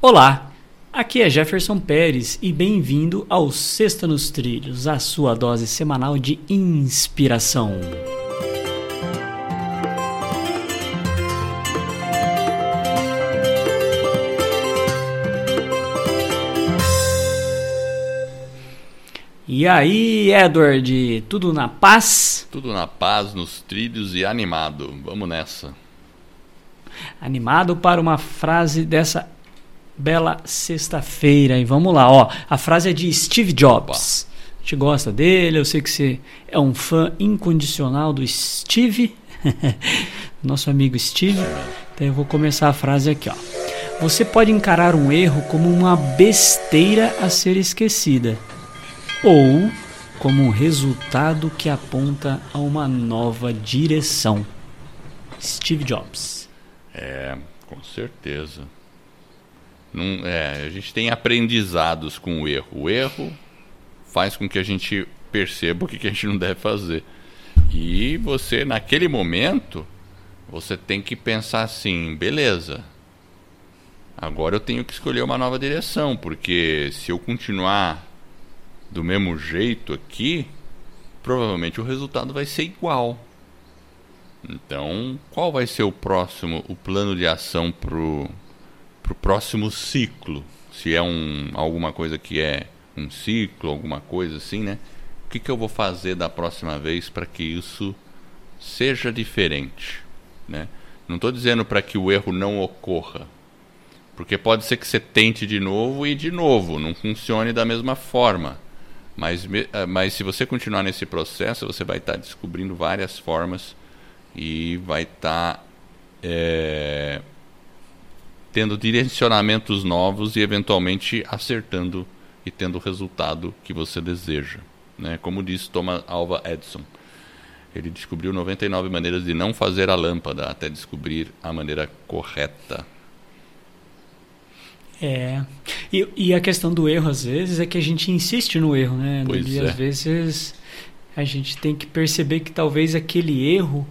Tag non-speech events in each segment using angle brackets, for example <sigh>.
Olá, aqui é Jefferson Pérez e bem-vindo ao Sexta nos Trilhos, a sua dose semanal de inspiração. E aí, Edward, tudo na paz? Tudo na paz, nos trilhos e animado. Vamos nessa. Animado para uma frase dessa bela sexta-feira. E vamos lá, ó. A frase é de Steve Jobs. A gente gosta dele, eu sei que você é um fã incondicional do Steve, <laughs> nosso amigo Steve. Então eu vou começar a frase aqui, ó. Você pode encarar um erro como uma besteira a ser esquecida, ou como um resultado que aponta a uma nova direção. Steve Jobs. É, com certeza. Não, é, a gente tem aprendizados com o erro. O erro faz com que a gente perceba o que, que a gente não deve fazer. E você, naquele momento, você tem que pensar assim: beleza, agora eu tenho que escolher uma nova direção, porque se eu continuar do mesmo jeito aqui, provavelmente o resultado vai ser igual. Então, qual vai ser o próximo, o plano de ação pro para o próximo ciclo. Se é um, alguma coisa que é um ciclo, alguma coisa assim, né? O que, que eu vou fazer da próxima vez para que isso seja diferente, né? Não estou dizendo para que o erro não ocorra, porque pode ser que você tente de novo e de novo não funcione da mesma forma. Mas, eh, mas se você continuar nesse processo, você vai estar tá descobrindo várias formas e vai estar tá, é, tendo direcionamentos novos e eventualmente acertando e tendo o resultado que você deseja. Né? Como disse Thomas Alva Edison, ele descobriu 99 maneiras de não fazer a lâmpada até descobrir a maneira correta. É. E, e, a questão do erro, às vezes, é que a gente insiste no erro, né? Pois e é. às vezes a gente tem que perceber que talvez aquele erro,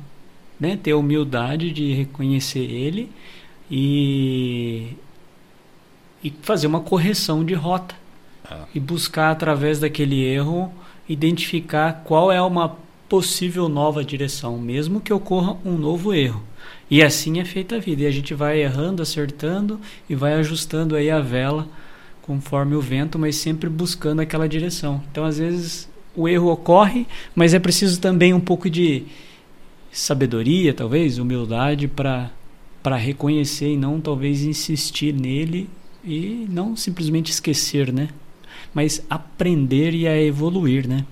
né? Ter a humildade de reconhecer ele e, e fazer uma correção de rota ah. e buscar através daquele erro identificar qual é uma possível nova direção, mesmo que ocorra um novo erro. E assim é feita a vida. E a gente vai errando, acertando e vai ajustando aí a vela conforme o vento, mas sempre buscando aquela direção. Então, às vezes, o erro ocorre, mas é preciso também um pouco de sabedoria, talvez, humildade para para reconhecer e não talvez insistir nele e não simplesmente esquecer, né? Mas aprender e a evoluir, né?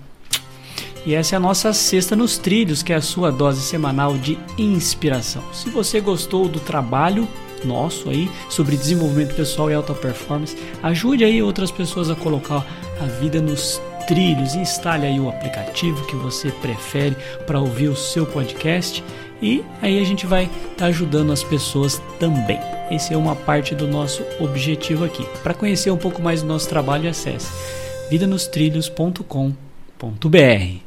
E essa é a nossa Sexta nos Trilhos, que é a sua dose semanal de inspiração. Se você gostou do trabalho nosso aí sobre desenvolvimento pessoal e alta performance, ajude aí outras pessoas a colocar a vida nos trilhos. Instale aí o aplicativo que você prefere para ouvir o seu podcast e aí a gente vai estar tá ajudando as pessoas também. Esse é uma parte do nosso objetivo aqui. Para conhecer um pouco mais do nosso trabalho, acesse vidanostrilhos.com.br.